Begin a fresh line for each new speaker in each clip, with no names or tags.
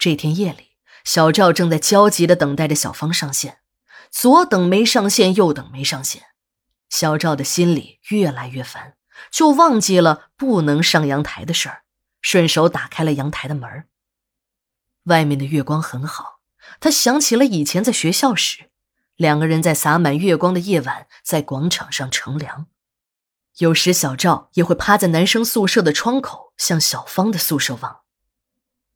这天夜里，小赵正在焦急的等待着小芳上线，左等没上线，右等没上线，小赵的心里越来越烦，就忘记了不能上阳台的事儿，顺手打开了阳台的门。外面的月光很好，他想起了以前在学校时，两个人在洒满月光的夜晚在广场上乘凉。有时小赵也会趴在男生宿舍的窗口向小芳的宿舍望。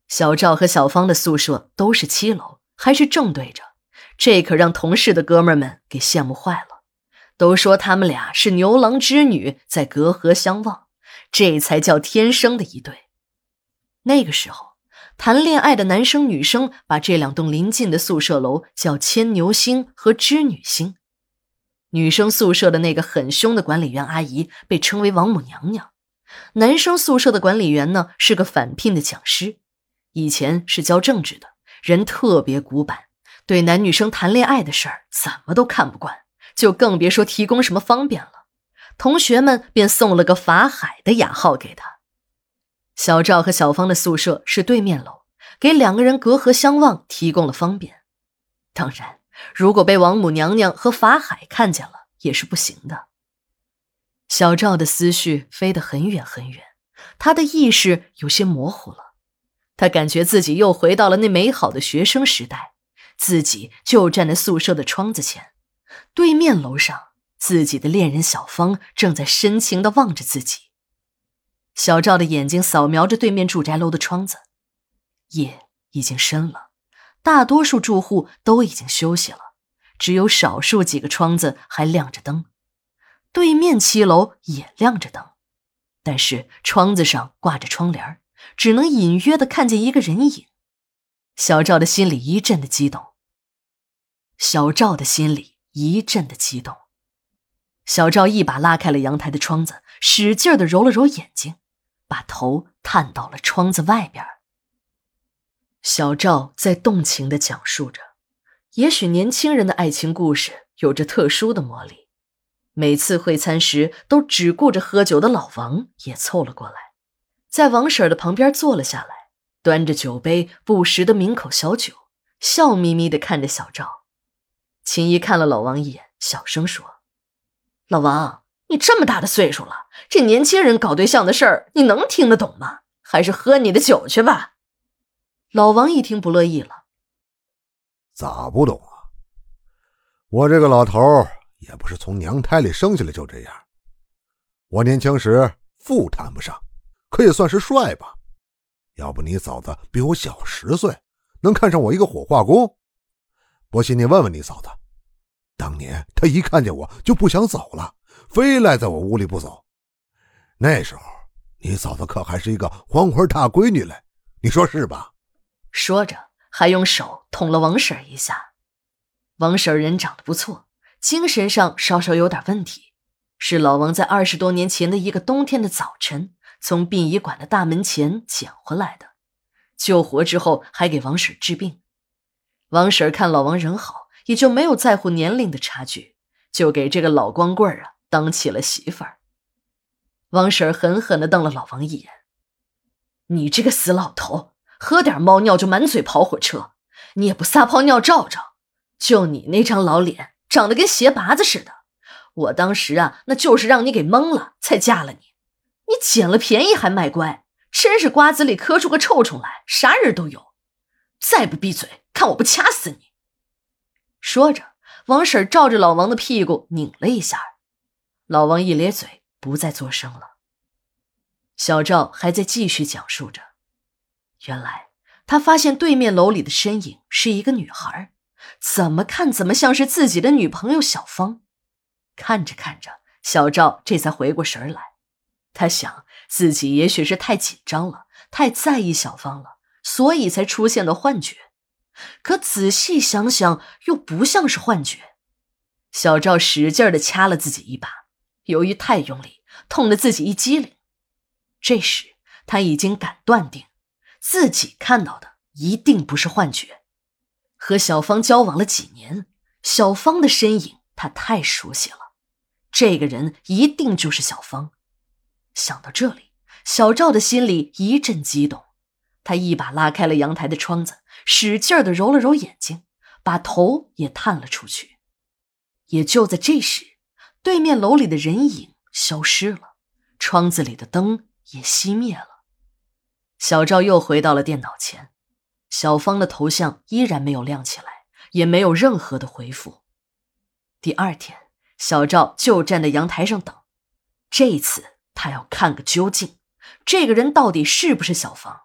小赵和小芳的宿舍都是七楼，还是正对着，这可让同事的哥们们给羡慕坏了，都说他们俩是牛郎织女在隔河相望，这才叫天生的一对。那个时候，谈恋爱的男生女生把这两栋邻近的宿舍楼叫牵牛星和织女星。女生宿舍的那个很凶的管理员阿姨被称为王母娘娘，男生宿舍的管理员呢是个返聘的讲师，以前是教政治的，人特别古板，对男女生谈恋爱的事儿怎么都看不惯，就更别说提供什么方便了。同学们便送了个法海的雅号给他。小赵和小芳的宿舍是对面楼，给两个人隔河相望提供了方便，当然。如果被王母娘娘和法海看见了，也是不行的。小赵的思绪飞得很远很远，他的意识有些模糊了。他感觉自己又回到了那美好的学生时代，自己就站在宿舍的窗子前，对面楼上，自己的恋人小芳正在深情地望着自己。小赵的眼睛扫描着对面住宅楼的窗子，夜已经深了。大多数住户都已经休息了，只有少数几个窗子还亮着灯。对面七楼也亮着灯，但是窗子上挂着窗帘，只能隐约的看见一个人影。小赵的心里一阵的激动。小赵的心里一阵的激动。小赵一把拉开了阳台的窗子，使劲的揉了揉眼睛，把头探到了窗子外边。小赵在动情的讲述着，也许年轻人的爱情故事有着特殊的魔力。每次会餐时都只顾着喝酒的老王也凑了过来，在王婶的旁边坐了下来，端着酒杯不时地抿口小酒，笑眯眯地看着小赵。秦姨看了老王一眼，小声说：“老王，你这么大的岁数了，这年轻人搞对象的事儿，你能听得懂吗？还是喝你的酒去吧。”老王一听不乐意了：“
咋不懂啊？我这个老头也不是从娘胎里生下来就这样。我年轻时富谈不上，可以算是帅吧。要不你嫂子比我小十岁，能看上我一个火化工？不信你问问你嫂子，当年她一看见我就不想走了，非赖在我屋里不走。那时候你嫂子可还是一个黄花大闺女嘞，你说是吧？”
说着，还用手捅了王婶一下。王婶人长得不错，精神上稍稍有点问题，是老王在二十多年前的一个冬天的早晨从殡仪馆的大门前捡回来的。救活之后，还给王婶治病。王婶看老王人好，也就没有在乎年龄的差距，就给这个老光棍啊当起了媳妇儿。王婶狠狠地瞪了老王一眼：“你这个死老头！”喝点猫尿就满嘴跑火车，你也不撒泡尿照照？就你那张老脸，长得跟鞋拔子似的。我当时啊，那就是让你给蒙了，才嫁了你。你捡了便宜还卖乖，真是瓜子里磕出个臭虫来，啥人都有。再不闭嘴，看我不掐死你！说着，王婶照着老王的屁股拧了一下，老王一咧嘴，不再作声了。小赵还在继续讲述着。原来他发现对面楼里的身影是一个女孩，怎么看怎么像是自己的女朋友小芳。看着看着，小赵这才回过神来。他想自己也许是太紧张了，太在意小芳了，所以才出现的幻觉。可仔细想想，又不像是幻觉。小赵使劲的掐了自己一把，由于太用力，痛得自己一激灵。这时他已经敢断定。自己看到的一定不是幻觉。和小芳交往了几年，小芳的身影他太熟悉了，这个人一定就是小芳。想到这里，小赵的心里一阵激动，他一把拉开了阳台的窗子，使劲的揉了揉眼睛，把头也探了出去。也就在这时，对面楼里的人影消失了，窗子里的灯也熄灭了。小赵又回到了电脑前，小芳的头像依然没有亮起来，也没有任何的回复。第二天，小赵就站在阳台上等，这一次他要看个究竟，这个人到底是不是小芳？